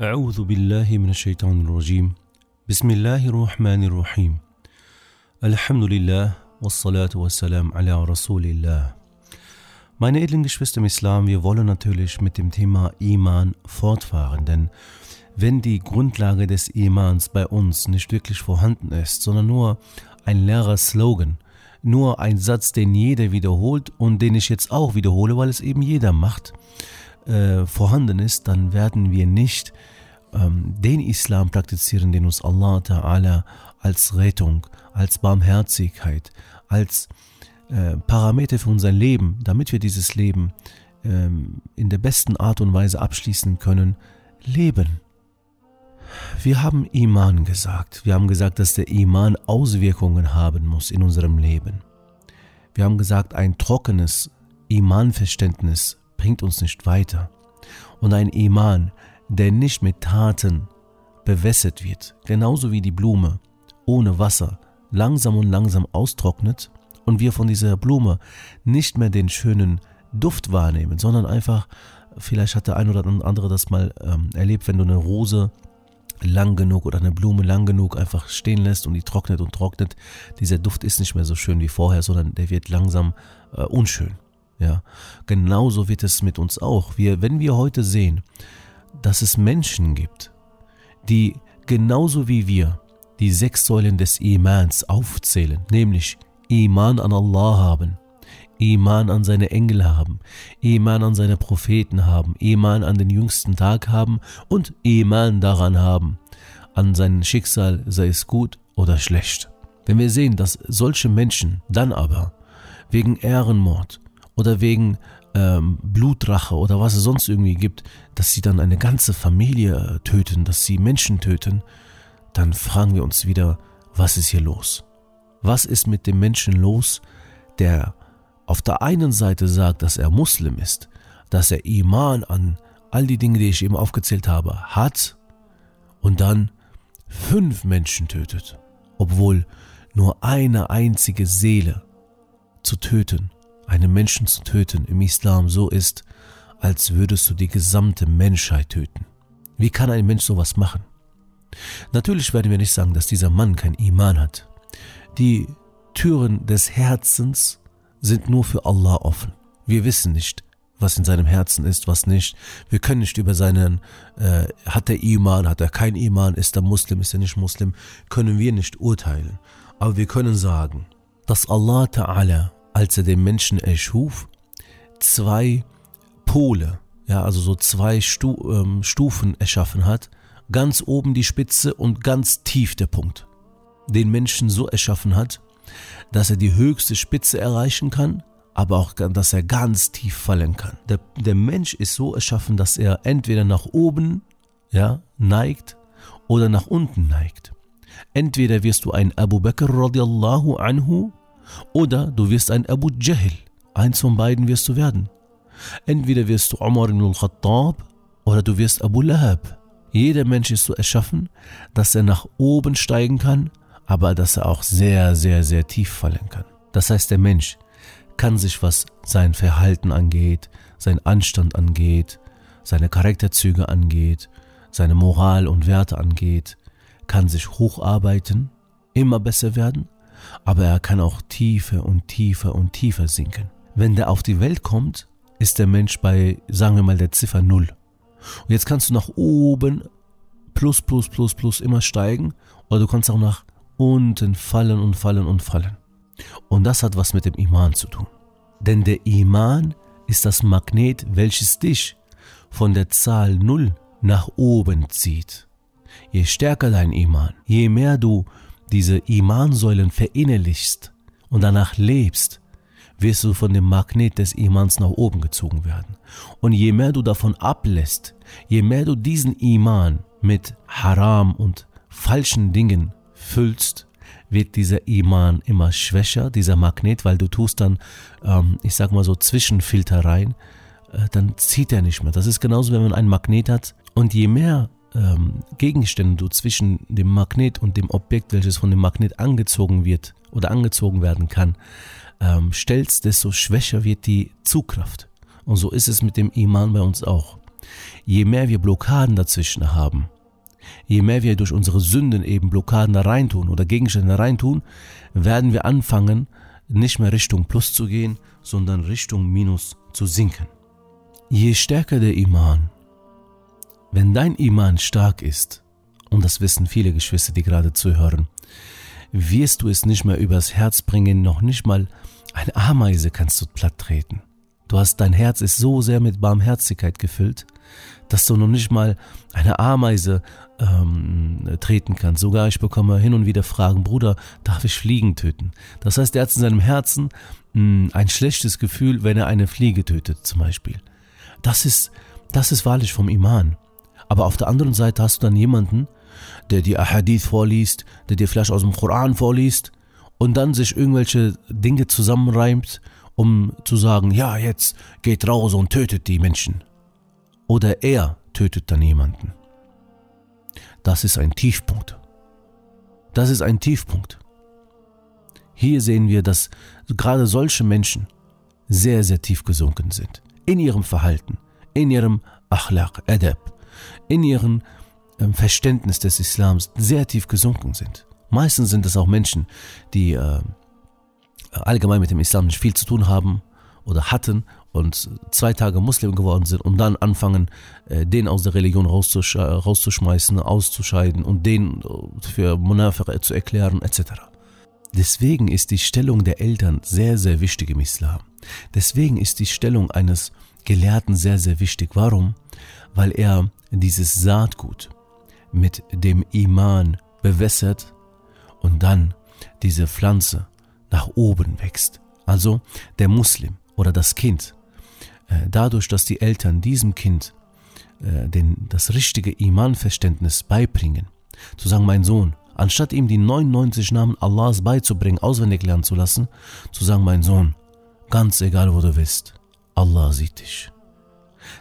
أعوذ بالله من الشيطان الرجيم بسم الله الرحمن الرحيم الحمد لله والصلاة والسلام على رسول الله Meine edlen Geschwister im Islam, wir wollen natürlich mit dem Thema Iman fortfahren, denn wenn die Grundlage des Imans bei uns nicht wirklich vorhanden ist, sondern nur ein leerer Slogan, nur ein Satz, den jeder wiederholt und den ich jetzt auch wiederhole, weil es eben jeder macht, äh, vorhanden ist, dann werden wir nicht ähm, den Islam praktizieren, den uns Allah Ta'ala als Rettung, als Barmherzigkeit, als äh, Parameter für unser Leben, damit wir dieses Leben ähm, in der besten Art und Weise abschließen können, leben. Wir haben Iman gesagt. Wir haben gesagt, dass der Iman Auswirkungen haben muss in unserem Leben. Wir haben gesagt, ein trockenes Iman-Verständnis bringt uns nicht weiter. Und ein Iman, der nicht mit Taten bewässert wird, genauso wie die Blume ohne Wasser langsam und langsam austrocknet und wir von dieser Blume nicht mehr den schönen Duft wahrnehmen, sondern einfach, vielleicht hat der ein oder andere das mal ähm, erlebt, wenn du eine Rose lang genug oder eine Blume lang genug einfach stehen lässt und die trocknet und trocknet, dieser Duft ist nicht mehr so schön wie vorher, sondern der wird langsam äh, unschön. Ja, genauso wird es mit uns auch. Wir, wenn wir heute sehen, dass es Menschen gibt, die genauso wie wir die sechs Säulen des Imans aufzählen, nämlich Iman an Allah haben, Iman an seine Engel haben, Iman an seine Propheten haben, Iman an den jüngsten Tag haben und Iman daran haben, an sein Schicksal, sei es gut oder schlecht. Wenn wir sehen, dass solche Menschen dann aber wegen Ehrenmord oder wegen ähm, Blutrache oder was es sonst irgendwie gibt, dass sie dann eine ganze Familie töten, dass sie Menschen töten, dann fragen wir uns wieder, was ist hier los? Was ist mit dem Menschen los, der auf der einen Seite sagt, dass er Muslim ist, dass er Iman an all die Dinge, die ich eben aufgezählt habe, hat und dann fünf Menschen tötet, obwohl nur eine einzige Seele zu töten, einen Menschen zu töten im Islam so ist, als würdest du die gesamte Menschheit töten. Wie kann ein Mensch sowas machen? Natürlich werden wir nicht sagen, dass dieser Mann kein Iman hat. Die Türen des Herzens sind nur für Allah offen. Wir wissen nicht, was in seinem Herzen ist, was nicht. Wir können nicht über seinen, äh, hat er Iman, hat er kein Iman, ist er Muslim, ist er nicht Muslim, können wir nicht urteilen. Aber wir können sagen, dass Allah Ta'ala, als er den Menschen erschuf, zwei Pole, ja, also so zwei Stu ähm, Stufen erschaffen hat. Ganz oben die Spitze und ganz tief der Punkt. Den Menschen so erschaffen hat, dass er die höchste Spitze erreichen kann, aber auch, dass er ganz tief fallen kann. Der, der Mensch ist so erschaffen, dass er entweder nach oben ja, neigt oder nach unten neigt. Entweder wirst du ein Abu Bakr radiallahu anhu oder du wirst ein Abu Jahl. Eins von beiden wirst du werden. Entweder wirst du Umar ibn al-Khattab oder du wirst Abu Lahab. Jeder Mensch ist so erschaffen, dass er nach oben steigen kann aber dass er auch sehr, sehr, sehr tief fallen kann. Das heißt, der Mensch kann sich, was sein Verhalten angeht, sein Anstand angeht, seine Charakterzüge angeht, seine Moral und Werte angeht, kann sich hocharbeiten, immer besser werden, aber er kann auch tiefer und tiefer und tiefer sinken. Wenn der auf die Welt kommt, ist der Mensch bei, sagen wir mal, der Ziffer 0. Und jetzt kannst du nach oben plus, plus, plus, plus immer steigen oder du kannst auch nach unten fallen und fallen und fallen. Und das hat was mit dem Iman zu tun. Denn der Iman ist das Magnet, welches dich von der Zahl 0 nach oben zieht. Je stärker dein Iman, je mehr du diese Imansäulen verinnerlichst und danach lebst, wirst du von dem Magnet des Imans nach oben gezogen werden. Und je mehr du davon ablässt, je mehr du diesen Iman mit Haram und falschen Dingen füllst, wird dieser Iman immer schwächer, dieser Magnet, weil du tust dann, ähm, ich sag mal so, Zwischenfilter rein, äh, dann zieht er nicht mehr. Das ist genauso, wenn man einen Magnet hat und je mehr ähm, Gegenstände du zwischen dem Magnet und dem Objekt, welches von dem Magnet angezogen wird oder angezogen werden kann, ähm, stellst, desto schwächer wird die Zugkraft. Und so ist es mit dem Iman bei uns auch. je mehr wir Blockaden dazwischen haben, je mehr wir durch unsere Sünden eben Blockaden da reintun oder Gegenstände reintun, werden wir anfangen, nicht mehr Richtung Plus zu gehen, sondern Richtung Minus zu sinken. Je stärker der Iman, wenn dein Iman stark ist, und das wissen viele Geschwister, die gerade zuhören, wirst du es nicht mehr übers Herz bringen, noch nicht mal eine Ameise kannst du platt treten. Du hast, dein Herz ist so sehr mit Barmherzigkeit gefüllt, dass du noch nicht mal eine Ameise ähm, treten kannst. Sogar ich bekomme hin und wieder Fragen, Bruder, darf ich Fliegen töten? Das heißt, er hat in seinem Herzen mh, hm, ein schlechtes Gefühl, wenn er eine Fliege tötet, zum Beispiel. Das ist, das ist wahrlich vom Iman. Aber auf der anderen Seite hast du dann jemanden, der dir Ahadith vorliest, der dir vielleicht aus dem Koran vorliest und dann sich irgendwelche Dinge zusammenreimt, um zu sagen, ja, jetzt geht raus und tötet die Menschen. Oder er tötet dann jemanden. Das ist ein Tiefpunkt. Das ist ein Tiefpunkt. Hier sehen wir, dass gerade solche Menschen sehr, sehr tief gesunken sind. In ihrem Verhalten, in ihrem Achlaq, Adab, in ihrem ähm, Verständnis des Islams sehr tief gesunken sind. Meistens sind es auch Menschen, die äh, allgemein mit dem Islam nicht viel zu tun haben oder hatten und zwei Tage Muslim geworden sind und dann anfangen, äh, den aus der Religion rauszusch rauszuschmeißen, auszuscheiden und den äh, für Munafiq zu erklären, etc. Deswegen ist die Stellung der Eltern sehr, sehr wichtig im Islam. Deswegen ist die Stellung eines Gelehrten sehr, sehr wichtig. Warum? Weil er dieses Saatgut mit dem Iman bewässert und dann diese Pflanze nach oben wächst. Also der Muslim oder das Kind. Äh, dadurch, dass die Eltern diesem Kind äh, den, das richtige Iman-Verständnis beibringen, zu sagen, mein Sohn, anstatt ihm die 99 Namen Allahs beizubringen, auswendig lernen zu lassen, zu sagen, mein Sohn, ganz egal wo du bist, Allah sieht dich.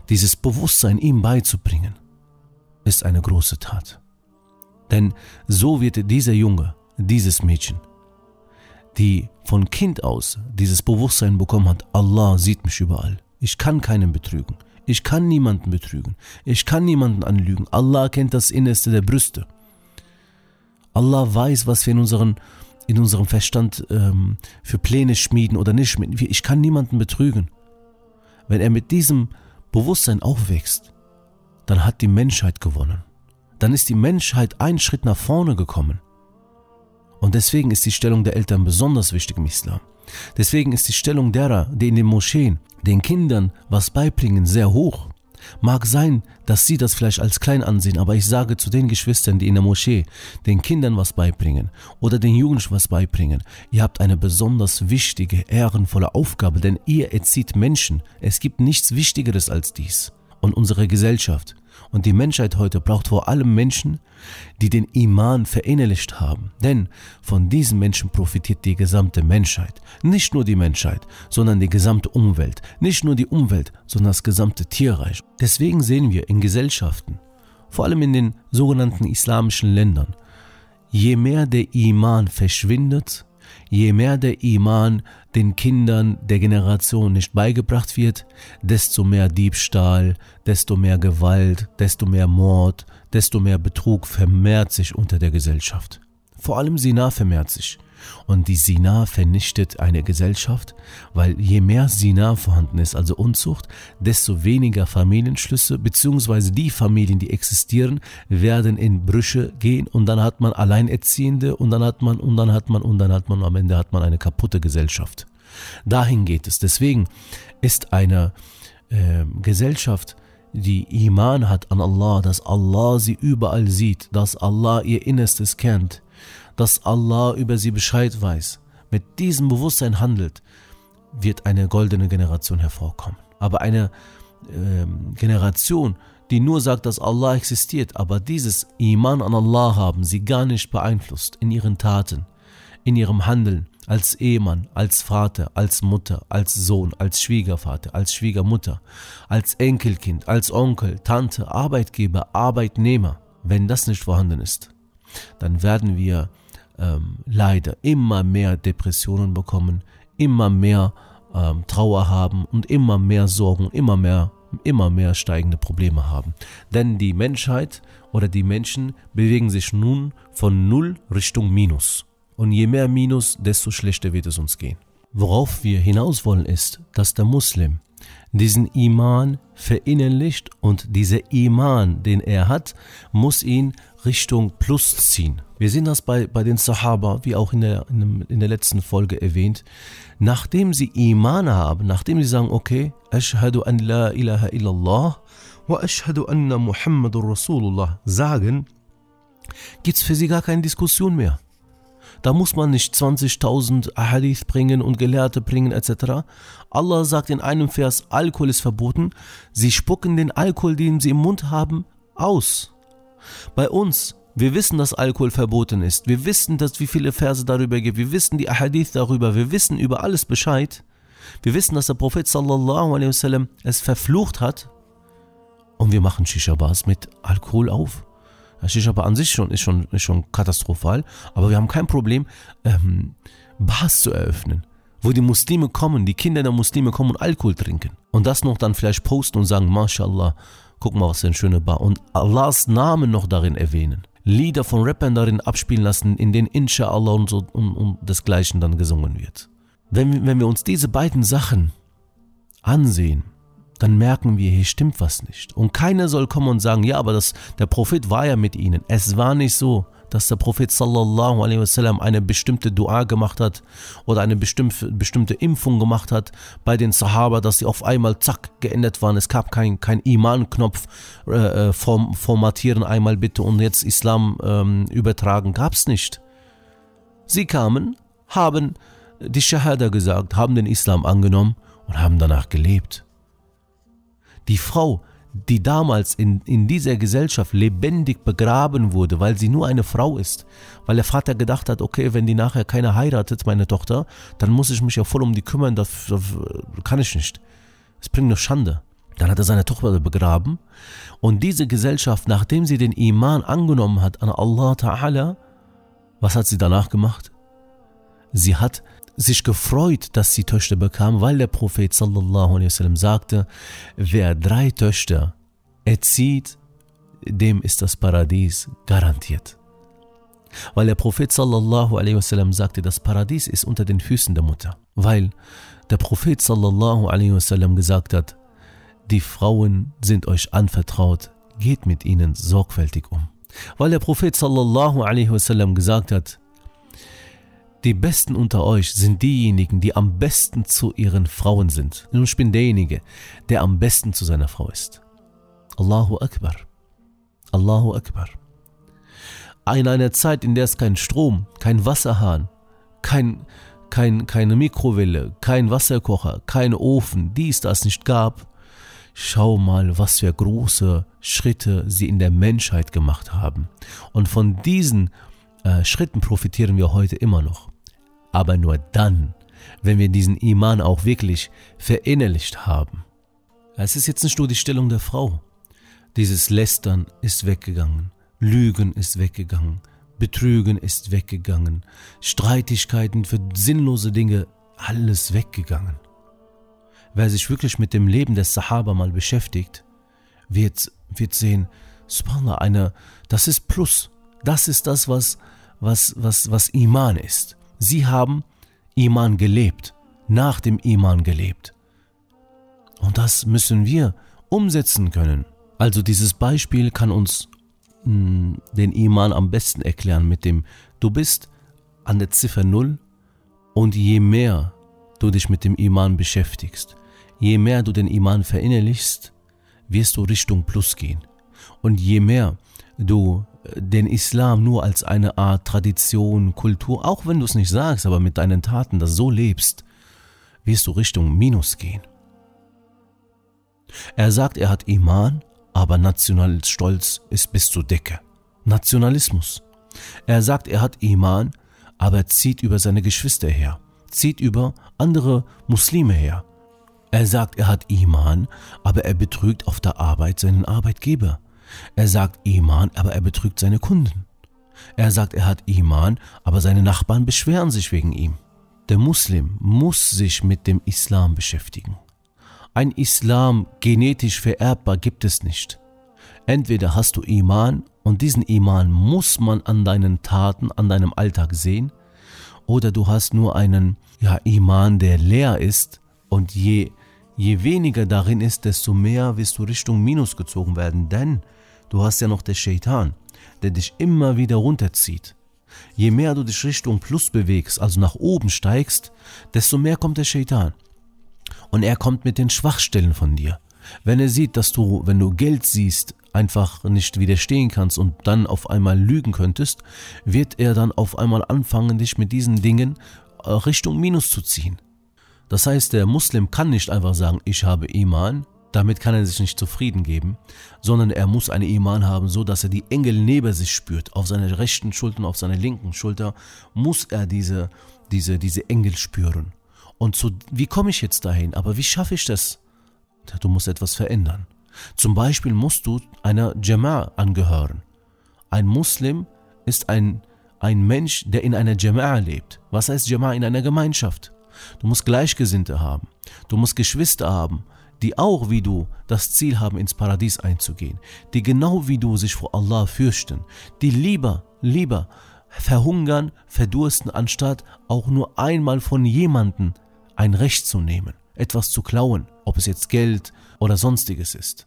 Dieses Bewusstsein ihm beizubringen, ist eine große Tat. Denn so wird dieser Junge, dieses Mädchen, die von Kind aus dieses Bewusstsein bekommen hat, Allah sieht mich überall. Ich kann keinen betrügen. Ich kann niemanden betrügen. Ich kann niemanden anlügen. Allah kennt das Innerste der Brüste. Allah weiß, was wir in, unseren, in unserem Verstand ähm, für Pläne schmieden oder nicht schmieden. Ich kann niemanden betrügen. Wenn er mit diesem Bewusstsein aufwächst, dann hat die Menschheit gewonnen. Dann ist die Menschheit einen Schritt nach vorne gekommen. Und deswegen ist die Stellung der Eltern besonders wichtig im Islam. Deswegen ist die Stellung derer, die in den Moscheen den Kindern was beibringen, sehr hoch. Mag sein, dass sie das vielleicht als klein ansehen, aber ich sage zu den Geschwistern, die in der Moschee den Kindern was beibringen oder den Jugendlichen was beibringen, ihr habt eine besonders wichtige, ehrenvolle Aufgabe, denn ihr erzieht Menschen. Es gibt nichts Wichtigeres als dies. Und unsere Gesellschaft und die Menschheit heute braucht vor allem Menschen, die den Iman verinnerlicht haben. Denn von diesen Menschen profitiert die gesamte Menschheit. Nicht nur die Menschheit, sondern die gesamte Umwelt. Nicht nur die Umwelt, sondern das gesamte Tierreich. Deswegen sehen wir in Gesellschaften, vor allem in den sogenannten islamischen Ländern, je mehr der Iman verschwindet, Je mehr der Iman den Kindern der Generation nicht beigebracht wird, desto mehr Diebstahl, desto mehr Gewalt, desto mehr Mord, desto mehr Betrug vermehrt sich unter der Gesellschaft. Vor allem Sina vermehrt sich. Und die Sina vernichtet eine Gesellschaft, weil je mehr Sina vorhanden ist, also Unzucht, desto weniger Familienschlüsse, beziehungsweise die Familien, die existieren, werden in Brüche gehen und dann hat man Alleinerziehende und dann hat man und dann hat man und dann hat man am Ende hat man eine kaputte Gesellschaft. Dahin geht es. Deswegen ist eine äh, Gesellschaft, die Iman hat an Allah, dass Allah sie überall sieht, dass Allah ihr Innerstes kennt, dass Allah über sie Bescheid weiß, mit diesem Bewusstsein handelt, wird eine goldene Generation hervorkommen. Aber eine äh, Generation, die nur sagt, dass Allah existiert, aber dieses Iman an Allah haben sie gar nicht beeinflusst in ihren Taten, in ihrem Handeln, als Ehemann, als Vater, als Mutter, als Sohn, als Schwiegervater, als Schwiegermutter, als Enkelkind, als Onkel, Tante, Arbeitgeber, Arbeitnehmer. Wenn das nicht vorhanden ist, dann werden wir ähm, leider immer mehr Depressionen bekommen, immer mehr ähm, Trauer haben und immer mehr Sorgen, immer mehr immer mehr steigende Probleme haben. Denn die Menschheit oder die Menschen bewegen sich nun von Null Richtung Minus. Und je mehr Minus, desto schlechter wird es uns gehen. Worauf wir hinaus wollen ist, dass der Muslim diesen Iman verinnerlicht und dieser Iman, den er hat, muss ihn Richtung Plus ziehen. Wir sehen das bei, bei den Sahaba, wie auch in der, in, der letzten Folge erwähnt. Nachdem sie Iman haben, nachdem sie sagen, okay, Ashhadu an la ilaha illallah wa ashhadu anna Muhammadur Rasulullah sagen, gibt es für sie gar keine Diskussion mehr. Da muss man nicht 20.000 Ahadith bringen und Gelehrte bringen etc. Allah sagt in einem Vers, Alkohol ist verboten. Sie spucken den Alkohol, den sie im Mund haben, aus. Bei uns, wir wissen, dass Alkohol verboten ist. Wir wissen, dass wie viele Verse darüber gibt. Wir wissen die Ahadith darüber. Wir wissen über alles Bescheid. Wir wissen, dass der Prophet sallallahu alaihi wasallam es verflucht hat. Und wir machen Shisha-Bars mit Alkohol auf. Shisha-Bar an sich schon, ist, schon, ist schon katastrophal, aber wir haben kein Problem, ähm, Bars zu eröffnen, wo die Muslime kommen, die Kinder der Muslime kommen und Alkohol trinken. Und das noch dann vielleicht posten und sagen, MashaAllah, guck mal, was für eine schöne Bar. Und Allahs Namen noch darin erwähnen. Lieder von Rappern darin abspielen lassen, in denen Inshallah und, so, und, und desgleichen dann gesungen wird. Wenn, wenn wir uns diese beiden Sachen ansehen, dann merken wir, hier stimmt was nicht. Und keiner soll kommen und sagen, ja, aber das, der Prophet war ja mit ihnen. Es war nicht so, dass der Prophet sallallahu alaihi wasallam eine bestimmte Dua gemacht hat oder eine bestimmte, bestimmte Impfung gemacht hat bei den Sahaba, dass sie auf einmal zack geändert waren. Es gab kein, kein Iman-Knopf, äh, äh form, formatieren einmal bitte und jetzt Islam ähm, übertragen. Gab es nicht. Sie kamen, haben die Shahada gesagt, haben den Islam angenommen und haben danach gelebt. Die Frau, die damals in, in dieser Gesellschaft lebendig begraben wurde, weil sie nur eine Frau ist, weil der Vater gedacht hat, okay, wenn die nachher keine heiratet, meine Tochter, dann muss ich mich ja voll um die kümmern, das, das kann ich nicht. Es bringt nur Schande. Dann hat er seine Tochter begraben und diese Gesellschaft, nachdem sie den Iman angenommen hat an Allah Ta'ala, was hat sie danach gemacht? Sie hat sich gefreut, dass sie Töchter bekam, weil der Prophet sallallahu alaihi sagte, wer drei Töchter erzieht, dem ist das Paradies garantiert. Weil der Prophet sallallahu alaihi sagte, das Paradies ist unter den Füßen der Mutter. Weil der Prophet sallallahu alaihi gesagt hat, die Frauen sind euch anvertraut, geht mit ihnen sorgfältig um. Weil der Prophet sallallahu alaihi gesagt hat, die Besten unter euch sind diejenigen, die am besten zu ihren Frauen sind. Nun ich bin derjenige, der am besten zu seiner Frau ist. Allahu Akbar. Allahu Akbar. In einer Zeit, in der es keinen Strom, kein Wasserhahn, kein, kein, keine Mikrowelle, kein Wasserkocher, kein Ofen, dies, das nicht gab, schau mal, was für große Schritte sie in der Menschheit gemacht haben. Und von diesen äh, Schritten profitieren wir heute immer noch aber nur dann, wenn wir diesen Iman auch wirklich verinnerlicht haben. Es ist jetzt nicht nur die Stellung der Frau. Dieses Lästern ist weggegangen, Lügen ist weggegangen, Betrügen ist weggegangen, Streitigkeiten für sinnlose Dinge, alles weggegangen. Wer sich wirklich mit dem Leben des Sahaba mal beschäftigt, wird, wird sehen, Subhanallah, eine, das ist Plus. Das ist das, was, was, was, was Iman ist. Sie haben Iman gelebt, nach dem Iman gelebt. Und das müssen wir umsetzen können. Also dieses Beispiel kann uns mh, hm, den Iman am besten erklären mit dem, du bist an der Ziffer Null und je mehr du dich mit dem Iman beschäftigst, je mehr du den Iman verinnerlichst, wirst du Richtung Plus gehen. Und je mehr du den Islam nur als eine Art Tradition, Kultur, auch wenn du es nicht sagst, aber mit deinen Taten das so lebst, wirst du Richtung Minus gehen. Er sagt, er hat Iman, aber Nationalstolz ist bis zur Decke. Nationalismus. Er sagt, er hat Iman, aber zieht über seine Geschwister her, zieht über andere Muslime her. Er sagt, er hat Iman, aber er betrügt auf der Arbeit seinen Arbeitgeber. Er sagt Iman, aber er betrügt seine Kunden. Er sagt, er hat Iman, aber seine Nachbarn beschweren sich wegen ihm. Der Muslim muss sich mit dem Islam beschäftigen. Ein Islam genetisch vererbbar gibt es nicht. Entweder hast du Iman und diesen Iman muss man an deinen Taten, an deinem Alltag sehen, oder du hast nur einen ja, Iman, der leer ist und je, je weniger darin ist, desto mehr wirst du Richtung Minus gezogen werden, denn du hast ja noch den Shaitan, der dich immer wieder runterzieht. Je mehr du dich Richtung Plus bewegst, also nach oben steigst, desto mehr kommt der Shaitan. Und er kommt mit den Schwachstellen von dir. Wenn er sieht, dass du, wenn du Geld siehst, einfach nicht widerstehen kannst und dann auf einmal lügen könntest, wird er dann auf einmal anfangen, dich mit diesen Dingen äh, Richtung Minus zu ziehen. Das heißt, der Muslim kann nicht einfach sagen, ich habe Iman, damit kann er sich nicht zufrieden geben, sondern er muss eine Iman haben, so dass er die Engel neben sich spürt. Auf seiner rechten Schulter und auf seiner linken Schulter muss er diese, diese, diese Engel spüren. Und so, wie komme ich jetzt dahin? Aber wie schaffe ich das? Du musst etwas verändern. Zum Beispiel musst du einer Jama'a angehören. Ein Muslim ist ein, ein Mensch, der in einer Jama'a lebt. Was heißt Jama'a? In einer Gemeinschaft. Du musst Gleichgesinnte haben. Du musst Geschwister haben, die auch wie du das Ziel haben, ins Paradies einzugehen. Die genau wie du sich vor Allah fürchten. Die lieber, lieber verhungern, verdursten, anstatt auch nur einmal von jemandem ein Recht zu nehmen, etwas zu klauen, ob es jetzt Geld oder sonstiges ist.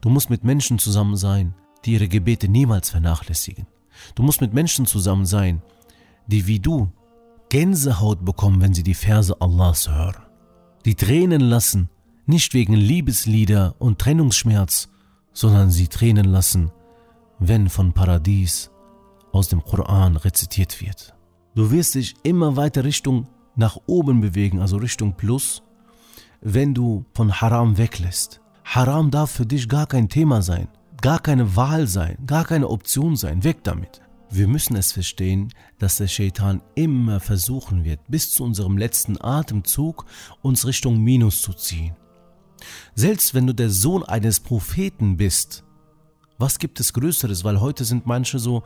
Du musst mit Menschen zusammen sein, die ihre Gebete niemals vernachlässigen. Du musst mit Menschen zusammen sein, die wie du Gänsehaut bekommen, wenn sie die Verse Allahs hören. Die Tränen lassen, nicht wegen Liebeslieder und Trennungsschmerz, sondern sie Tränen lassen, wenn von Paradies aus dem Koran rezitiert wird. Du wirst dich immer weiter Richtung nach oben bewegen, also Richtung Plus, wenn du von Haram weglässt. Haram darf für dich gar kein Thema sein, gar keine Wahl sein, gar keine Option sein. Weg damit. Wir müssen es verstehen, dass der Shaitan immer versuchen wird, bis zu unserem letzten Atemzug uns Richtung Minus zu ziehen. Selbst wenn du der Sohn eines Propheten bist, was gibt es Größeres? Weil heute sind manche so,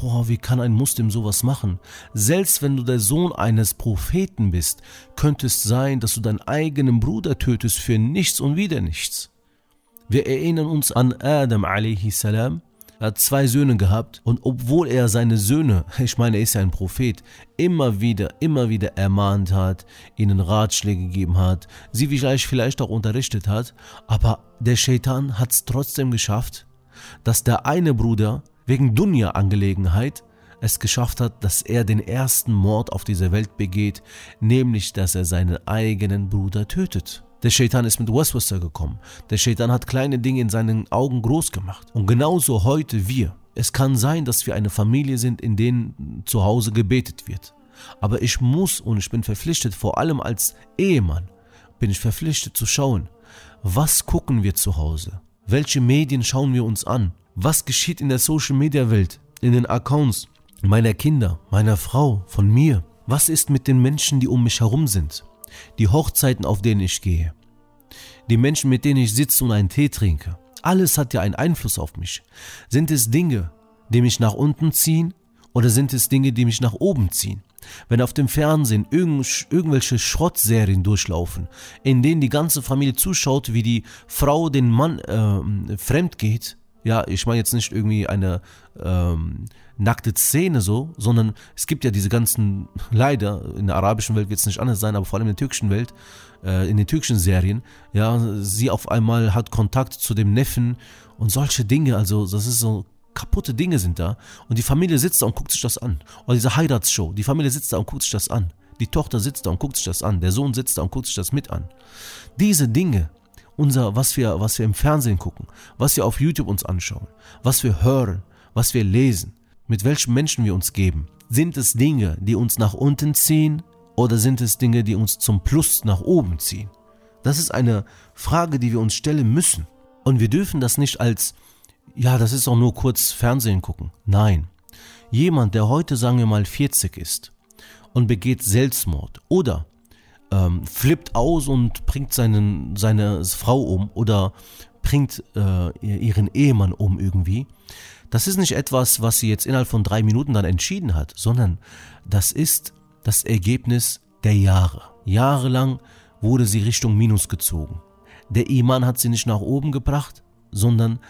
boah, wie kann ein Muslim sowas machen? Selbst wenn du der Sohn eines Propheten bist, könnte es sein, dass du deinen eigenen Bruder tötest für nichts und wieder nichts. Wir erinnern uns an Adam a.s. Er hat zwei Söhne gehabt und obwohl er seine Söhne, ich meine, er ist ja ein Prophet, immer wieder, immer wieder ermahnt hat, ihnen Ratschläge gegeben hat, sie vielleicht, vielleicht auch unterrichtet hat, aber der Shaitan hat es trotzdem geschafft, dass der eine Bruder wegen Dunya-Angelegenheit es geschafft hat, dass er den ersten Mord auf dieser Welt begeht, nämlich dass er seinen eigenen Bruder tötet. Der Shaitan ist mit Waswasser gekommen. Der Shaitan hat kleine Dinge in seinen Augen groß gemacht. Und genauso heute wir. Es kann sein, dass wir eine Familie sind, in denen zu Hause gebetet wird. Aber ich muss und ich bin verpflichtet, vor allem als Ehemann, bin ich verpflichtet zu schauen, was gucken wir zu Hause? Welche Medien schauen wir uns an? Was geschieht in der Social Media Welt, in den Accounts meiner Kinder, meiner Frau, von mir? Was ist mit den Menschen, die um mich herum sind? Die Hochzeiten, auf denen ich gehe, die Menschen, mit denen ich sitze und einen Tee trinke. Alles hat ja einen Einfluss auf mich. Sind es Dinge, die mich nach unten ziehen oder sind es Dinge, die mich nach oben ziehen? Wenn auf dem Fernsehen irgendwelche Schrottserien durchlaufen, in denen die ganze Familie zuschaut, wie die Frau den Mann äh, fremd geht, ja, ich meine jetzt nicht irgendwie eine ähm, nackte Szene so, sondern es gibt ja diese ganzen, leider, in der arabischen Welt wird es nicht anders sein, aber vor allem in der türkischen Welt, äh, in den türkischen Serien, ja, sie auf einmal hat Kontakt zu dem Neffen und solche Dinge, also das ist so kaputte Dinge sind da und die Familie sitzt da und guckt sich das an. Oder diese Heiratsshow, die Familie sitzt da und guckt sich das an. Die Tochter sitzt da und guckt sich das an. Der Sohn sitzt da und guckt sich das mit an. Diese Dinge, unser, was wir, was wir im Fernsehen gucken, was wir auf YouTube uns anschauen, was wir hören, was wir lesen, mit welchen Menschen wir uns geben. Sind es Dinge, die uns nach unten ziehen oder sind es Dinge, die uns zum Plus nach oben ziehen? Das ist eine Frage, die wir uns stellen müssen. Und wir dürfen das nicht als, ja, das ist auch nur kurz Fernsehen gucken. Nein. Jemand, der heute, sagen wir mal, 40 ist und begeht Selbstmord oder ähm, flippt aus und bringt seinen, seine Frau um oder bringt äh, ihren Ehemann um irgendwie. Das ist nicht etwas, was sie jetzt innerhalb von drei Minuten dann entschieden hat, sondern das ist das Ergebnis der Jahre. Jahrelang wurde sie Richtung Minus gezogen. Der Iman hat sie nicht nach oben gebracht, sondern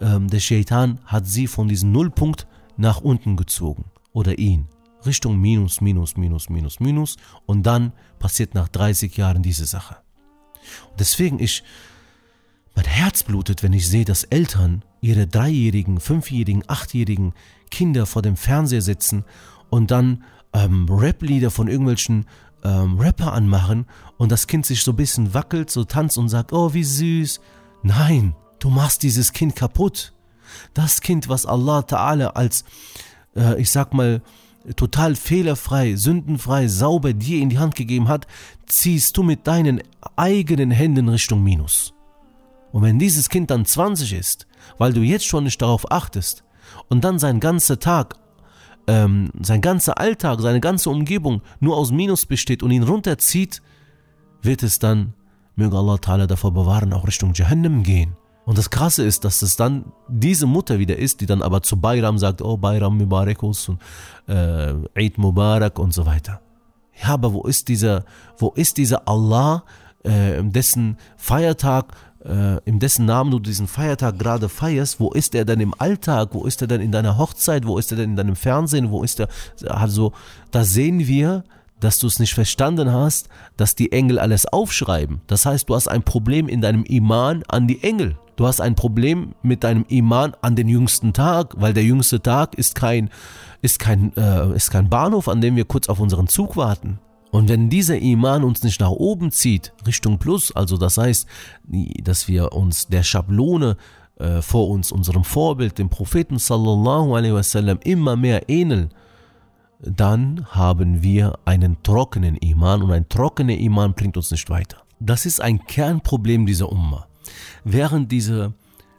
ähm, der Shaitan hat sie von diesem Nullpunkt nach unten gezogen. Oder ihn. Richtung Minus, Minus, Minus, Minus, Minus. Und dann passiert nach 30 Jahren diese Sache. Und deswegen ich, mein Herz blutet, wenn ich sehe, dass Eltern ihre dreijährigen, fünfjährigen, achtjährigen Kinder vor dem Fernseher sitzen und dann ähm, Rap-Lieder von irgendwelchen ähm, Rapper anmachen und das Kind sich so ein bisschen wackelt, so tanzt und sagt, oh wie süß. Nein, du machst dieses Kind kaputt. Das Kind, was Allah Ta'ala als, äh, ich sag mal, total fehlerfrei, sündenfrei, sauber dir in die Hand gegeben hat, ziehst du mit deinen eigenen Händen Richtung Minus. Und wenn dieses Kind dann 20 ist, weil du jetzt schon nicht darauf achtest und dann sein ganzer Tag, ähm, sein ganzer Alltag, seine ganze Umgebung nur aus Minus besteht und ihn runterzieht, wird es dann, möge Allah Ta'ala davor bewahren, auch Richtung Jahannam gehen. Und das Krasse ist, dass es dann diese Mutter wieder ist, die dann aber zu Bayram sagt, oh Bayram Mubarakus und äh, Eid Mubarak und so weiter. Ja, aber wo ist dieser, wo ist dieser Allah, äh, dessen Feiertag, äh, in dessen Namen du diesen Feiertag gerade feierst, wo ist er denn im Alltag, wo ist er denn in deiner Hochzeit, wo ist er denn in deinem Fernsehen, wo ist er, also da sehen wir, dass du es nicht verstanden hast, dass die Engel alles aufschreiben. Das heißt, du hast ein Problem in deinem Iman an die Engel. Du hast ein Problem mit deinem Iman an den jüngsten Tag, weil der jüngste Tag ist kein, ist kein, äh, ist kein Bahnhof, an dem wir kurz auf unseren Zug warten. Und wenn dieser Iman uns nicht nach oben zieht, Richtung Plus, also das heißt, dass wir uns der Schablone äh, vor uns, unserem Vorbild, dem Propheten sallallahu alaihi wasallam, immer mehr ähneln, dann haben wir einen trockenen Iman und ein trockener Iman bringt uns nicht weiter. Das ist ein Kernproblem dieser Umma. Während diese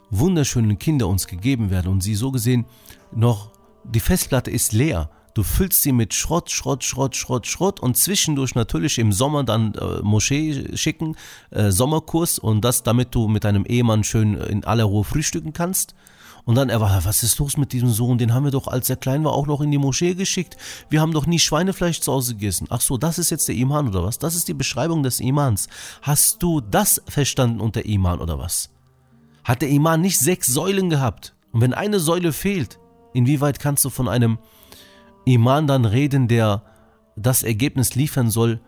wunderschönen Kinder uns gegeben werden und sie so gesehen noch, die Festplatte ist leer, Du füllst sie mit Schrott, Schrott, Schrott, Schrott, Schrott und zwischendurch natürlich im Sommer dann äh, Moschee schicken, äh, Sommerkurs und das, damit du mit deinem Ehemann schön in aller Ruhe frühstücken kannst. Und dann er war, was ist los mit diesem Sohn? Den haben wir doch, als er klein war, auch noch in die Moschee geschickt. Wir haben doch nie Schweinefleisch zu Hause gegessen. Ach so, das ist jetzt der Iman oder was? Das ist die Beschreibung des Imans. Hast du das verstanden unter Iman oder was? Hat der Iman nicht sechs Säulen gehabt? Und wenn eine Säule fehlt, inwieweit kannst du von einem Iman dann reden, der das Ergebnis liefern soll,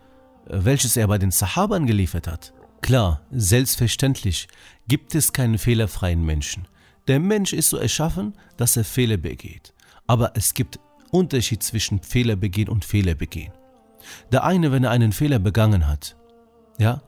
welches er bei den Sahabern geliefert hat? Klar, selbstverständlich gibt es keinen fehlerfreien Menschen. Der Mensch ist so erschaffen, dass er Fehler begeht. Aber es gibt Unterschied zwischen Fehler begehen und Fehler begehen. Der eine, wenn er einen Fehler begangen hat, ja,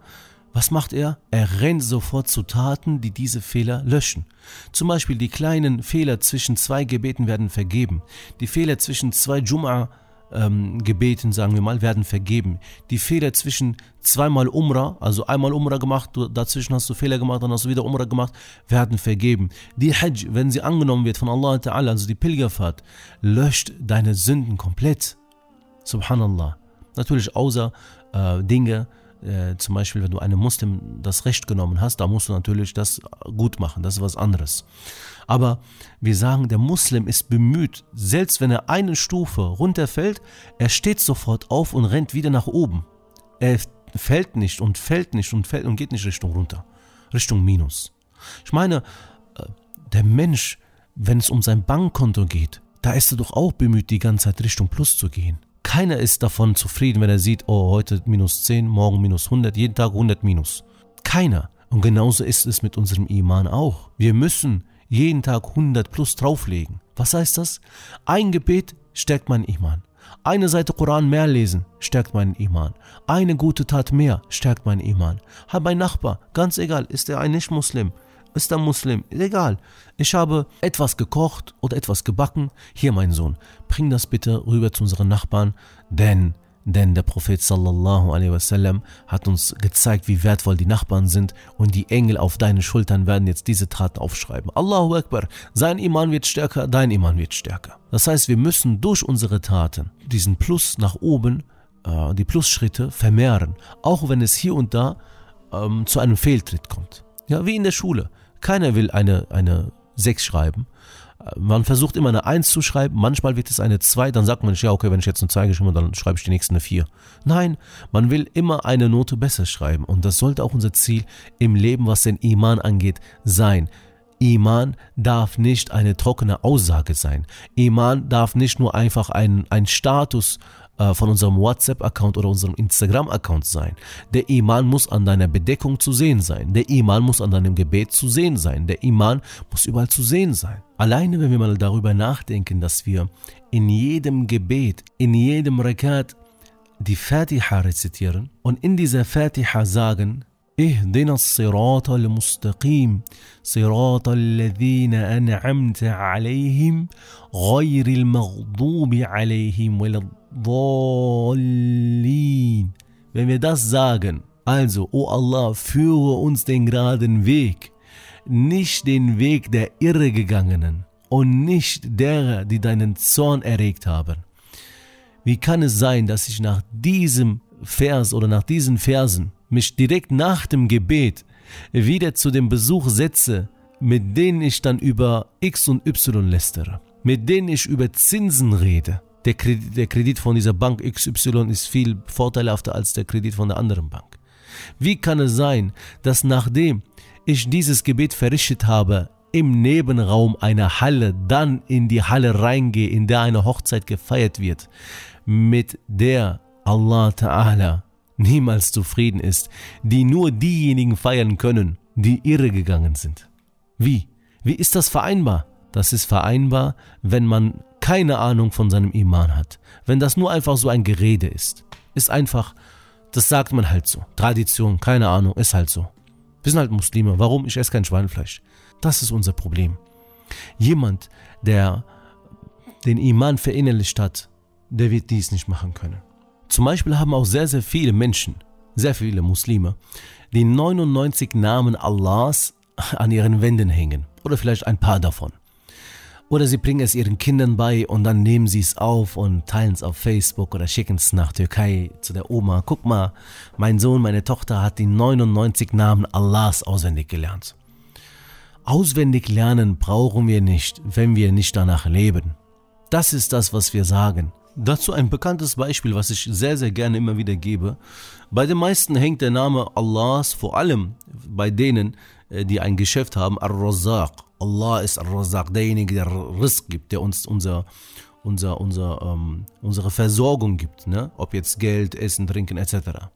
was macht er? Er rennt sofort zu Taten, die diese Fehler löschen. Zum Beispiel die kleinen Fehler zwischen zwei Gebeten werden vergeben. Die Fehler zwischen zwei Jum'a ähm, Gebeten, sagen wir mal, werden vergeben. Die Fehler zwischen zweimal Umrah, also einmal Umrah gemacht, du, dazwischen hast du Fehler gemacht, dann hast du wieder Umrah gemacht, werden vergeben. Die Hajj, wenn sie angenommen wird von Allah Ta'ala, also die Pilgerfahrt, löscht deine Sünden komplett. Subhanallah. Natürlich außer äh, Dinge, äh, zum Beispiel, wenn du einem Muslim das Recht genommen hast, da musst du natürlich das gut machen, das ist was anderes. Aber wir sagen, der Muslim ist bemüht, selbst wenn er eine Stufe runterfällt, er steht sofort auf und rennt wieder nach oben. Er fällt nicht und fällt nicht und fällt und geht nicht Richtung runter, Richtung Minus. Ich meine, äh, der Mensch, wenn es um sein Bankkonto geht, da ist er doch auch bemüht, die ganze Zeit Richtung Plus zu gehen. Keiner ist davon zufrieden, wenn er sieht, oh, heute minus 10, morgen minus 100, jeden Tag 100 minus. Keiner. Und genauso ist es mit unserem Iman auch. Wir müssen jeden Tag 100 plus drauflegen. Was heißt das? Ein Gebet stärkt mein Iman. Eine Seite Koran mehr lesen stärkt meinen Iman. Eine gute Tat mehr stärkt meinen Iman. Hab mein Nachbar, ganz egal, ist er ein Nicht-Muslim, ist er Muslim, egal. Ich habe etwas gekocht oder etwas gebacken. Hier, mein Sohn, bring das bitte rüber zu unseren Nachbarn, denn denn der Prophet sallallahu alaihi wasallam hat uns gezeigt, wie wertvoll die Nachbarn sind und die Engel auf deinen Schultern werden jetzt diese Taten aufschreiben. Allahu Akbar, sein Iman wird stärker, dein Iman wird stärker. Das heißt, wir müssen durch unsere Taten diesen Plus nach oben, äh, die Plusschritte vermehren, auch wenn es hier und da ähm, zu einem Fehltritt kommt. Ja, wie in der Schule. Keiner will eine, eine 6 schreiben. Man versucht immer eine Eins zu schreiben, manchmal wird es eine Zwei, dann sagt man ja, okay, wenn ich jetzt eine Zwei geschrieben habe, dann schreibe ich die nächste eine Vier. Nein, man will immer eine Note besser schreiben und das sollte auch unser Ziel im Leben, was den Iman angeht, sein. Iman darf nicht eine trockene Aussage sein. Iman darf nicht nur einfach ein, ein Status äh, von unserem WhatsApp-Account oder unserem Instagram-Account sein. Der Iman muss an deiner Bedeckung zu sehen sein. Der Iman muss an deinem Gebet zu sehen sein. Der Iman muss überall zu sehen sein. Alleine, wenn wir mal darüber nachdenken, dass wir in jedem Gebet, in jedem Rekat die Fatiha rezitieren und in dieser Fatiha sagen, اهدنا الصراط المستقيم صراط الذين أنعمت عليهم غير المغضوب عليهم ولا Dolin. Wenn wir das sagen, also, o oh Allah, führe uns den geraden Weg, nicht den Weg der Irregegangenen und nicht derer, die deinen Zorn erregt haben. Wie kann es sein, dass ich nach diesem Vers oder nach diesen Versen mich direkt nach dem Gebet wieder zu dem Besuch setze, mit denen ich dann über X und Y lästere, mit denen ich über Zinsen rede, der Kredit, der Kredit von dieser Bank XY ist viel vorteilhafter als der Kredit von der anderen Bank. Wie kann es sein, dass nachdem ich dieses Gebet verrichtet habe, im Nebenraum einer Halle dann in die Halle reingehe, in der eine Hochzeit gefeiert wird, mit der Allah Ta'ala niemals zufrieden ist, die nur diejenigen feiern können, die irregegangen sind. Wie? Wie ist das vereinbar? Das ist vereinbar, wenn man keine Ahnung von seinem Iman hat. Wenn das nur einfach so ein Gerede ist. Ist einfach, das sagt man halt so. Tradition, keine Ahnung, ist halt so. Wir sind halt Muslime. Warum? Ich esse kein Schweinefleisch. Das ist unser Problem. Jemand, der den Iman verinnerlicht hat, der wird dies nicht machen können. Zum Beispiel haben auch sehr, sehr viele Menschen, sehr viele Muslime, die 99 Namen Allahs an ihren Wänden hängen. Oder vielleicht ein paar davon. Oder sie bringen es ihren Kindern bei und dann nehmen sie es auf und teilen es auf Facebook oder schicken es nach Türkei zu der Oma. Guck mal, mein Sohn, meine Tochter hat die 99 Namen Allahs auswendig gelernt. Auswendig lernen brauchen wir nicht, wenn wir nicht danach leben. Das ist das, was wir sagen. Dazu ein bekanntes Beispiel, was ich sehr, sehr gerne immer wieder gebe. Bei den meisten hängt der Name Allahs, vor allem bei denen, die ein Geschäft haben, Ar-Razaq. Allah ist Ar-Razaq, derjenige, der Risk gibt, der uns unser, unser, unser, ähm, unsere Versorgung gibt, ne? ob jetzt Geld, Essen, Trinken etc.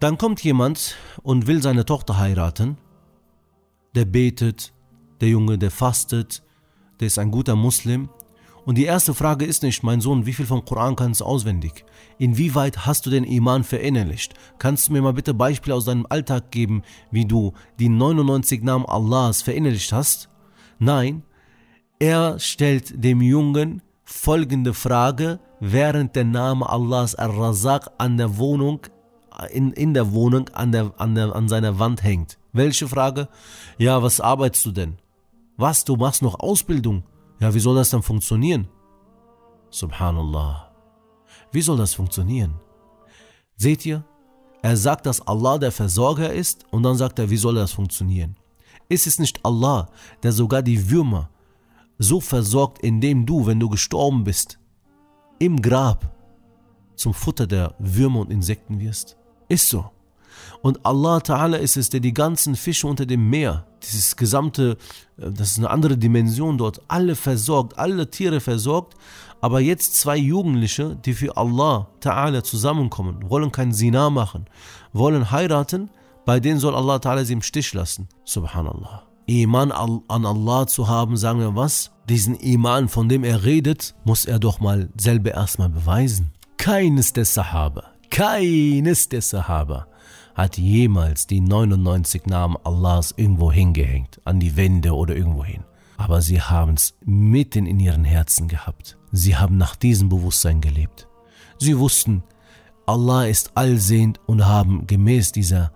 Dann kommt jemand und will seine Tochter heiraten. Der betet, der Junge, der fastet, der ist ein guter Muslim und die erste Frage ist nicht, mein Sohn, wie viel vom Koran kannst du auswendig? Inwieweit hast du den Iman verinnerlicht? Kannst du mir mal bitte Beispiele aus deinem Alltag geben, wie du die 99 Namen Allahs verinnerlicht hast? Nein, er stellt dem Jungen folgende Frage, während der Name Allahs Ar-Razak an der Wohnung, in, in der Wohnung an, der, an, der, an seiner Wand hängt. Welche Frage? Ja, was arbeitest du denn? Was, du machst noch Ausbildung? Ja, wie soll das dann funktionieren? Subhanallah. Wie soll das funktionieren? Seht ihr? Er sagt, dass Allah der Versorger ist und dann sagt er, wie soll das funktionieren? Ist es nicht Allah, der sogar die Würmer so versorgt, indem du, wenn du gestorben bist, im Grab zum Futter der Würmer und Insekten wirst? Ist so. Und Allah Ta'ala ist es, der die ganzen Fische unter dem Meer, dieses gesamte, äh, das ist eine andere Dimension dort, alle versorgt, alle Tiere versorgt. Aber jetzt zwei Jugendliche, die für Allah Ta'ala zusammenkommen, wollen kein Sina machen, wollen heiraten, bei denen soll Allah Ta'ala sie im Stich lassen. Subhanallah. Iman an Allah zu haben, sagen wir was? Diesen Iman, von dem er redet, muss er doch mal selber erstmal beweisen. Keines der Sahaba, keines der Sahaba hat jemals die 99 Namen Allahs irgendwo hingehängt, an die Wände oder irgendwo hin. Aber sie haben es mitten in ihren Herzen gehabt. Sie haben nach diesem Bewusstsein gelebt. Sie wussten, Allah ist allsehend und haben gemäß dieser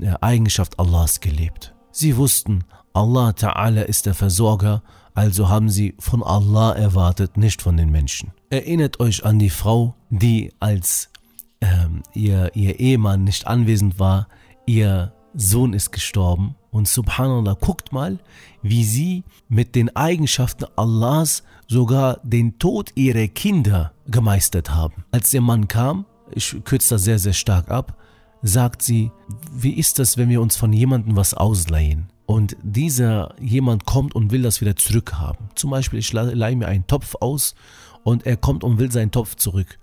äh, Eigenschaft Allahs gelebt. Sie wussten, Allah Ta'ala ist der Versorger, also haben sie von Allah erwartet, nicht von den Menschen. Erinnert euch an die Frau, die als ähm, ihr, ihr Ehemann nicht anwesend war, ihr Sohn ist gestorben Und subhanallah, guckt mal, wie sie mit den Eigenschaften Allahs sogar den Tod ihrer Kinder gemeistert haben. Als der Mann kam, ich kürze das sehr, sehr stark ab, sagt sie, wie ist das, wenn wir uns von jemandem was ausleihen? Und dieser jemand kommt und will das wieder zurückhaben. Zum Beispiel, ich leihe mir einen Topf aus und er kommt und will seinen Topf zurück.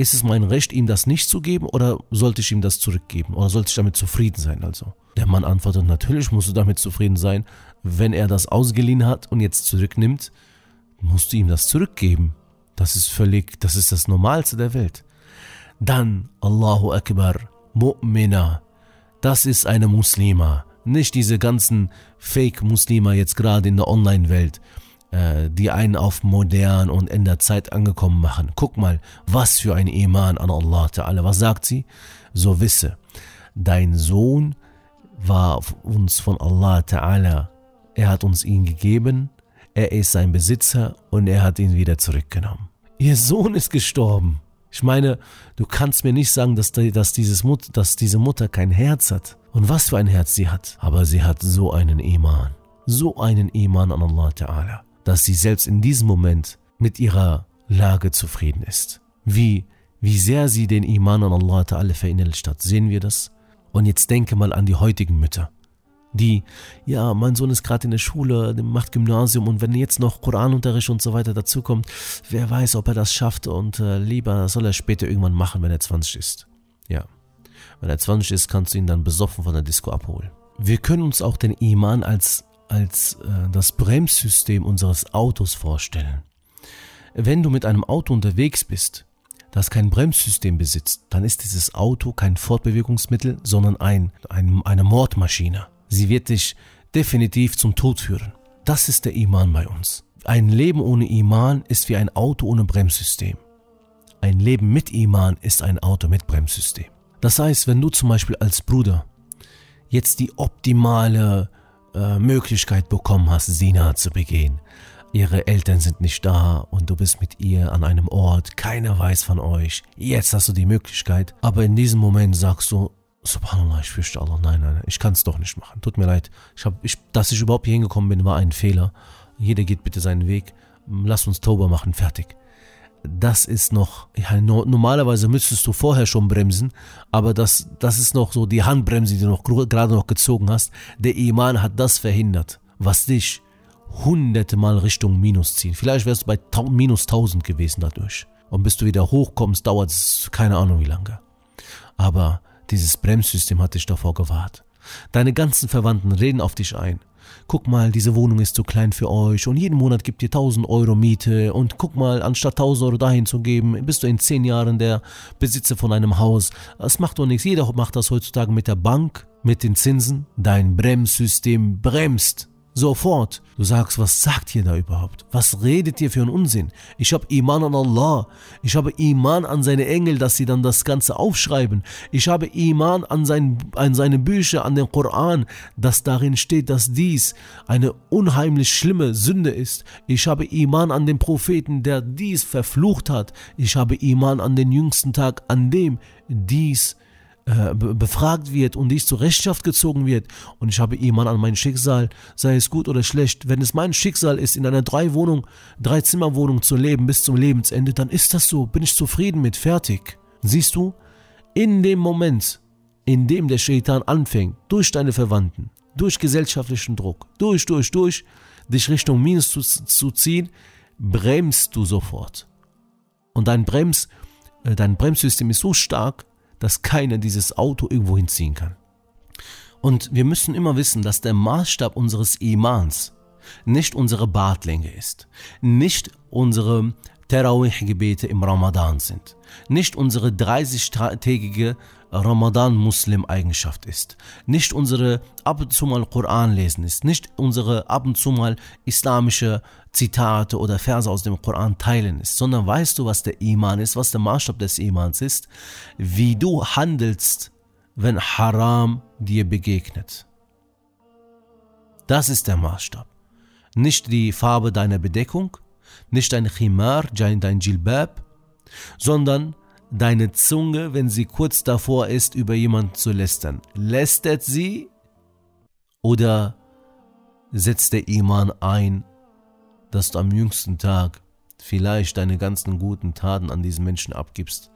Ist es mein Recht, ihm das nicht zu geben oder sollte ich ihm das zurückgeben? Oder sollte ich damit zufrieden sein? Also, der Mann antwortet, natürlich musst du damit zufrieden sein. Wenn er das ausgeliehen hat und jetzt zurücknimmt, musst du ihm das zurückgeben. Das ist völlig, das ist das Normalste der Welt. Dann, Allahu Akbar, Mu'mina, das ist eine Muslima. Nicht diese ganzen Fake-Muslima jetzt gerade in der Online-Welt, äh, die einen auf modern und in der Zeit angekommen machen. Guck mal, was für ein Iman an Allah Ta'ala. Was sagt sie? So wisse, dein Sohn war uns von Allah Ta'ala. Er hat uns ihn gegeben, er ist sein Besitzer und er hat ihn wieder zurückgenommen. Ihr Sohn ist gestorben. Ich meine, du kannst mir nicht sagen, dass, dass, dieses Mut, dass diese Mutter kein Herz hat. Und was für ein Herz sie hat. Aber sie hat so einen Iman. So einen Iman an Allah Ta'ala. Dass sie selbst in diesem Moment mit ihrer Lage zufrieden ist. Wie, wie sehr sie den Iman an Allah Ta'ala verinnerlicht hat. Sehen wir das? Und jetzt denke mal an die heutigen Mütter die, ja, mein Sohn ist gerade in der Schule, macht Gymnasium und wenn jetzt noch Koranunterricht und so weiter dazukommt, wer weiß, ob er das schafft und äh, lieber soll er später irgendwann machen, wenn er 20 ist. Ja, wenn er 20 ist, kannst du ihn dann besoffen von der Disco abholen. Wir können uns auch den Iman als, als äh, das Bremssystem unseres Autos vorstellen. Wenn du mit einem Auto unterwegs bist, das kein Bremssystem besitzt, dann ist dieses Auto kein Fortbewegungsmittel, sondern ein, ein, eine Mordmaschine. Sie wird dich definitiv zum Tod führen. Das ist der Iman bei uns. Ein Leben ohne Iman ist wie ein Auto ohne Bremssystem. Ein Leben mit Iman ist ein Auto mit Bremssystem. Das heißt, wenn du zum Beispiel als Bruder jetzt die optimale äh, Möglichkeit bekommen hast, Sina zu begehen, ihre Eltern sind nicht da und du bist mit ihr an einem Ort, keiner weiß von euch, jetzt hast du die Möglichkeit, aber in diesem Moment sagst du, Subhanallah, ich fürchte Allah, nein, nein, ich kann es doch nicht machen. Tut mir leid. Ich hab, ich, dass ich überhaupt hier hingekommen bin, war ein Fehler. Jeder geht bitte seinen Weg. Lass uns Tauber machen, fertig. Das ist noch, ja, normalerweise müsstest du vorher schon bremsen, aber das, das ist noch so die Handbremse, die du noch gerade noch gezogen hast. Der Iman hat das verhindert, was dich hunderte Mal Richtung Minus ziehen. Vielleicht wärst du bei minus 1000 gewesen dadurch. Und bis du wieder hochkommst, dauert es keine Ahnung wie lange. Aber dieses Bremssystem hat dich davor gewahrt. Deine ganzen Verwandten reden auf dich ein. Guck mal, diese Wohnung ist zu klein für euch und jeden Monat gibt ihr 1000 Euro Miete und guck mal, anstatt 1000 Euro dahin zu geben, bist du in 10 Jahren der Besitzer von einem Haus. Das macht doch nichts. Jeder macht das heutzutage mit der Bank, mit den Zinsen. Dein Bremssystem bremst. Sofort. Du sagst, was sagt ihr da überhaupt? Was redet ihr für einen Unsinn? Ich habe Iman an Allah. Ich habe Iman an seine Engel, dass sie dann das Ganze aufschreiben. Ich habe Iman an, sein, an seine Bücher, an den Koran, dass darin steht, dass dies eine unheimlich schlimme Sünde ist. Ich habe Iman an den Propheten, der dies verflucht hat. Ich habe Iman an den jüngsten Tag, an dem dies äh, befragt wird und dies zur Rechenschaft gezogen wird und ich habe Iman an mein Schicksal, sei es gut oder schlecht, wenn es mein Schicksal ist, in einer drei Wohnung, drei Zimmerwohnung zu leben bis zum Lebensende, dann ist das so, bin ich zufrieden mit, fertig. Siehst du, in dem Moment, in dem der Shaitan anfängt, durch deine Verwandten, durch gesellschaftlichen Druck, durch, durch, durch, dich Richtung Minus zu, zu ziehen, bremst du sofort. Und dein Brems, äh, dein Bremssystem ist so stark, dass keiner dieses Auto irgendwo hinziehen kann. Und wir müssen immer wissen, dass der Maßstab unseres Imans nicht unsere Bartlänge ist, nicht unsere Terawih-Gebete im Ramadan sind, nicht unsere 30-tägige Ramadan-Muslim-Eigenschaft ist, nicht unsere ab und zu mal Koran lesen ist, nicht unsere ab und zu mal islamische Zitate oder Verse aus dem Koran teilen ist, sondern weißt du, was der Iman ist, was der Maßstab des Imans ist, wie du handelst, wenn Haram dir begegnet. Das ist der Maßstab. Nicht die Farbe deiner Bedeckung, nicht dein Chimar, dein Jilbab, sondern deine Zunge, wenn sie kurz davor ist, über jemanden zu lästern. Lästert sie Oder setzt der Iman ein, dass du am jüngsten Tag vielleicht deine ganzen guten Taten an diesen Menschen abgibst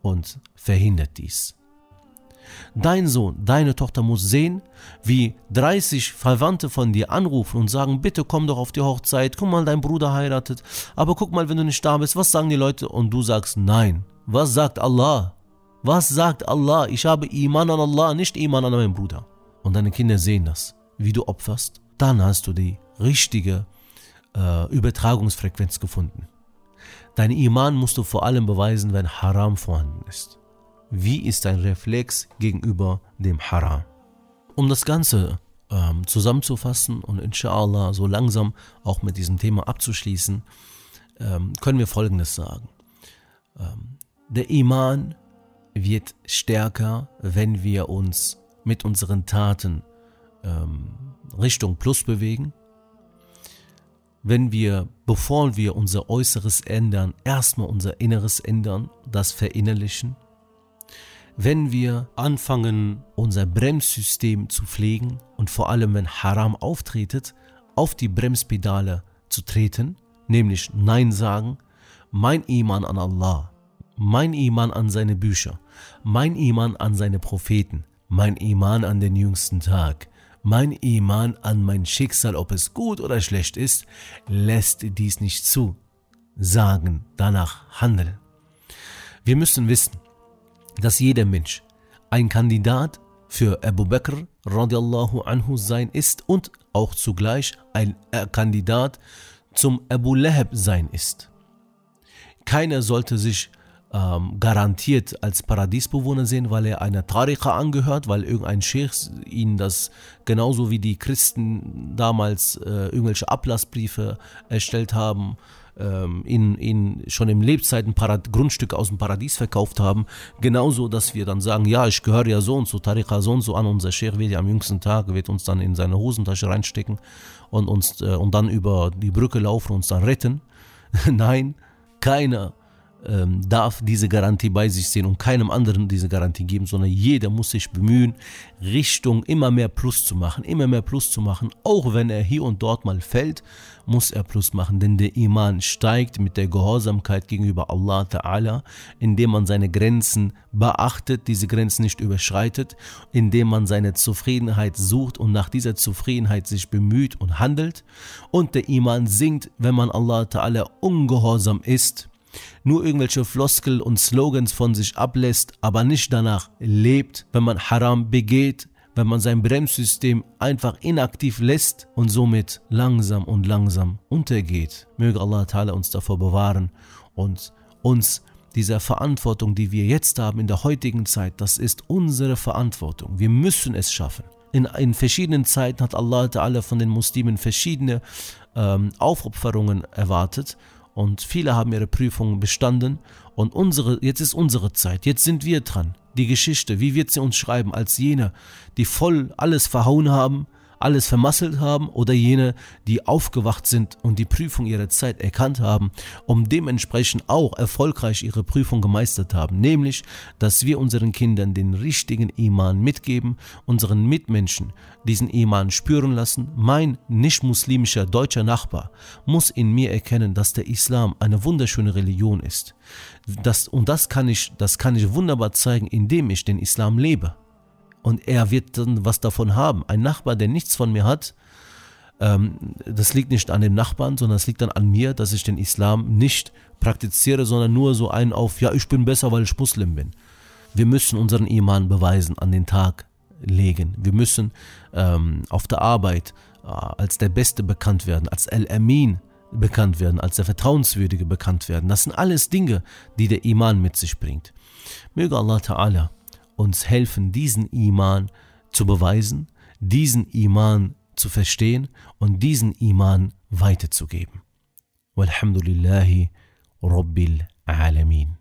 und verhindert dies. Dein Sohn, deine Tochter muss sehen, wie 30 Verwandte von dir anrufen und sagen, bitte komm doch auf die Hochzeit, guck mal, dein Bruder heiratet, aber guck mal, wenn du nicht da bist, was sagen die Leute? Und du sagst, nein. Was sagt Allah? Was sagt Allah? Ich habe Iman an Allah, nicht Iman an meinen Bruder. Und deine Kinder sehen das, wie du opferst. Dann hast du die richtige äh, Übertragungsfrequenz gefunden. Dein Iman musst du vor allem beweisen, wenn Haram vorhanden ist. Wie ist dein Reflex gegenüber dem Haram? Um das Ganze ähm, zusammenzufassen und inshallah so langsam auch mit diesem Thema abzuschließen, ähm, können wir Folgendes sagen. Ähm, der Iman wird stärker, wenn wir uns mit unseren Taten ähm, Richtung Plus bewegen. Wenn wir, bevor wir unser Äußeres ändern, erstmal unser Inneres ändern, das verinnerlichen. Wenn wir anfangen, unser Bremssystem zu pflegen und vor allem, wenn Haram auftretet, auf die Bremspedale zu treten, nämlich Nein sagen, mein Iman an Allah, mein Iman an seine Bücher, mein Iman an seine Propheten, mein Iman an den jüngsten Tag, mein Iman an mein Schicksal, ob es gut oder schlecht ist, lässt dies nicht zu. Sagen, danach handeln. Wir müssen wissen, dass jeder Mensch ein Kandidat für Abu Bakr radiallahu anhu sein ist und auch zugleich ein Kandidat zum Abu Lahab sein ist. Keiner sollte sich ähm, garantiert als Paradiesbewohner sehen, weil er einer Tariqa angehört, weil irgendein Sheikh ihnen das genauso wie die Christen damals äh, irgendwelche Ablassbriefe erstellt haben, ähm, ihnen, ihnen schon im Lebzeiten Parad Grundstücke aus dem Paradies verkauft haben. Genauso, dass wir dann sagen, ja, ich gehöre ja so und so, Tariqa so und so an, unser Sheikh wird ja am jüngsten Tag, wird uns dann in seine Hosentasche reinstecken und uns äh, und dann über die Brücke laufen und uns dann retten. Nein, keiner ähm, darf diese Garantie bei sich sehen und keinem anderen diese Garantie geben, sondern jeder muss sich bemühen, Richtung immer mehr Plus zu machen, immer mehr Plus zu machen. Auch wenn er hier und dort mal fällt, muss er Plus machen, denn der Iman steigt mit der Gehorsamkeit gegenüber Allah Ta'ala, indem man seine Grenzen beachtet, diese Grenzen nicht überschreitet, indem man seine Zufriedenheit sucht und nach dieser Zufriedenheit sich bemüht und handelt. Und der Iman sinkt, wenn man Allah Ta'ala ungehorsam ist nur irgendwelche Floskel und Slogans von sich ablässt, aber nicht danach lebt, wenn man Haram begeht, wenn man sein Bremssystem einfach inaktiv lässt und somit langsam und langsam untergeht. Möge Allah Ta'ala uns davor bewahren und uns dieser Verantwortung, die wir jetzt haben in der heutigen Zeit, das ist unsere Verantwortung. Wir müssen es schaffen. In, in verschiedenen Zeiten hat Allah Ta'ala von den Muslimen verschiedene ähm, Aufopferungen erwartet und viele haben ihre Prüfungen bestanden und unsere, jetzt ist unsere Zeit, jetzt sind wir dran. Die Geschichte, wie wird sie uns schreiben, als jene, die voll alles verhauen haben, alles vermasselt haben oder jene, die aufgewacht sind und die Prüfung ihrer Zeit erkannt haben, um dementsprechend auch erfolgreich ihre Prüfung gemeistert haben, nämlich, dass wir unseren Kindern den richtigen Iman mitgeben, unseren Mitmenschen diesen Iman spüren lassen. Mein nicht-muslimischer deutscher Nachbar muss in mir erkennen, dass der Islam eine wunderschöne Religion ist. Das, und das kann ich, das kann ich wunderbar zeigen, indem ich den Islam lebe und er wird dann was davon haben. Ein Nachbar, der nichts von mir hat, ähm, das liegt nicht an dem Nachbarn, sondern es liegt dann an mir, dass ich den Islam nicht praktiziere, sondern nur so einen auf, ja, ich bin besser, weil ich Muslim bin. Wir müssen unseren Iman beweisen, an den Tag legen. Wir müssen ähm, auf der Arbeit äh, als der Beste bekannt werden, als El-Amin bekannt werden, als der Vertrauenswürdige bekannt werden. Das sind alles Dinge, die der Iman mit sich bringt. Möge Allah Ta'ala uns helfen, diesen Iman zu beweisen, diesen Iman zu verstehen und diesen Iman weiterzugeben. Walhamdulillahi Rabbil Alamin.